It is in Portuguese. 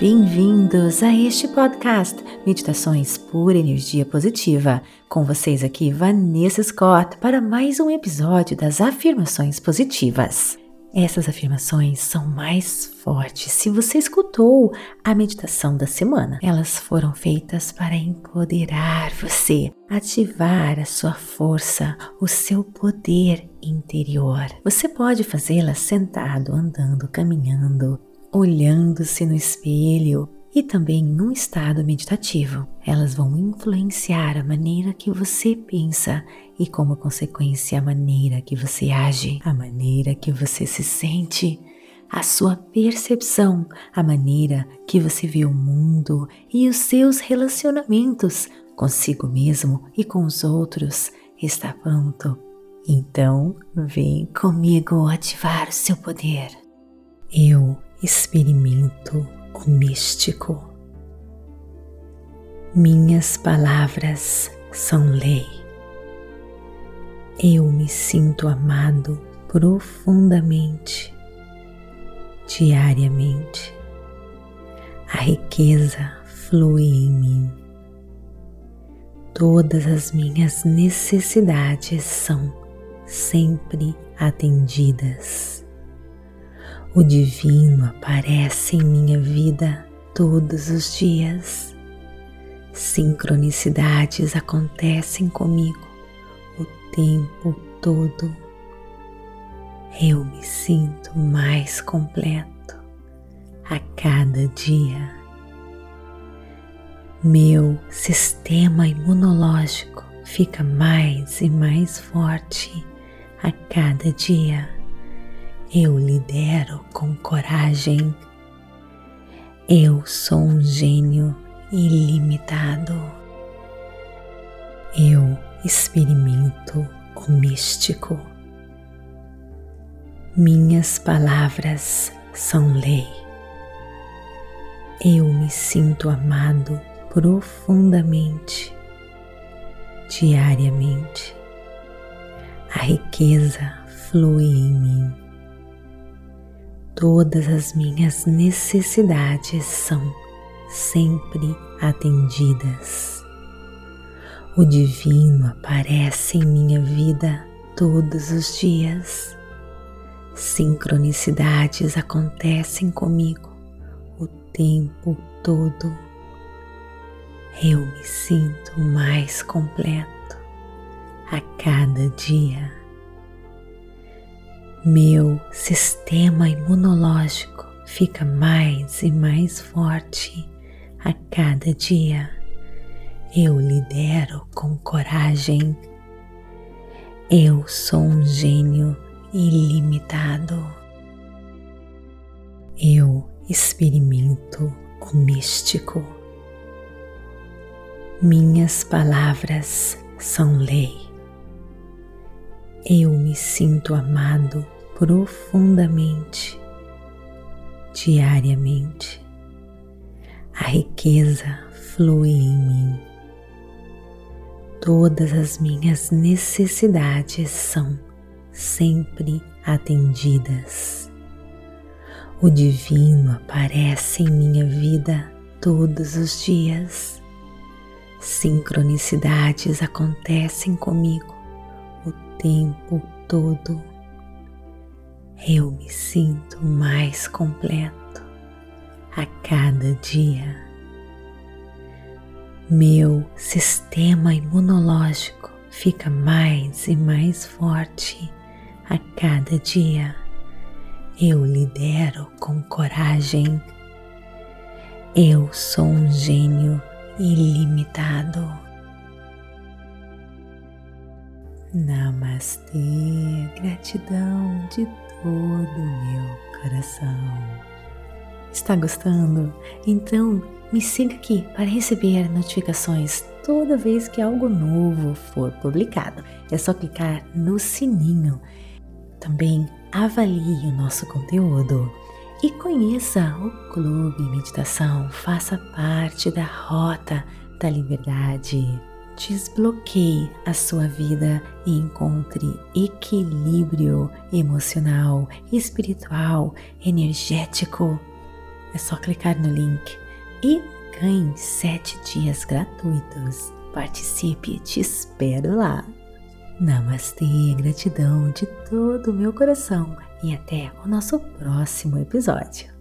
Bem-vindos a este podcast Meditações por Energia Positiva. Com vocês aqui, Vanessa Scott, para mais um episódio das afirmações positivas. Essas afirmações são mais fortes se você escutou a meditação da semana. Elas foram feitas para empoderar você, ativar a sua força, o seu poder interior. Você pode fazê-las sentado, andando, caminhando, olhando-se no espelho e também num estado meditativo. Elas vão influenciar a maneira que você pensa e, como consequência, a maneira que você age, a maneira que você se sente, a sua percepção, a maneira que você vê o mundo e os seus relacionamentos consigo mesmo e com os outros está pronto. Então, vem comigo ativar o seu poder. Eu experimento o místico. Minhas palavras são lei. Eu me sinto amado profundamente, diariamente. A riqueza flui em mim. Todas as minhas necessidades são sempre atendidas. O divino aparece em minha vida todos os dias. Sincronicidades acontecem comigo o tempo todo. Eu me sinto mais completo a cada dia. Meu sistema imunológico fica mais e mais forte a cada dia eu lidero com coragem. Eu sou um gênio ilimitado. Eu experimento o místico. Minhas palavras são lei. Eu me sinto amado profundamente, diariamente. A riqueza flui em mim todas as minhas necessidades são sempre atendidas. O divino aparece em minha vida todos os dias. Sincronicidades acontecem comigo o tempo todo. Eu me sinto mais completo a cada dia meu sistema imunológico fica mais e mais forte a cada dia. Eu lidero com coragem. Eu sou um gênio ilimitado. Eu experimento o místico. Minhas palavras são lei eu me sinto amado profundamente, diariamente. A riqueza flui em mim. Todas as minhas necessidades são sempre atendidas. O divino aparece em minha vida todos os dias. Sincronicidades acontecem comigo tempo todo eu me sinto mais completo a cada dia. Meu sistema imunológico fica mais e mais forte a cada dia. Eu lidero com coragem. Eu sou um gênio ilimitado. Namastê, gratidão de todo o meu coração. Está gostando? Então me siga aqui para receber notificações toda vez que algo novo for publicado. É só clicar no sininho. Também avalie o nosso conteúdo e conheça o Clube Meditação. Faça parte da Rota da Liberdade desbloqueie a sua vida e encontre equilíbrio emocional, espiritual, energético. É só clicar no link e ganhe 7 dias gratuitos. Participe, te espero lá. Namastê, gratidão de todo o meu coração e até o nosso próximo episódio.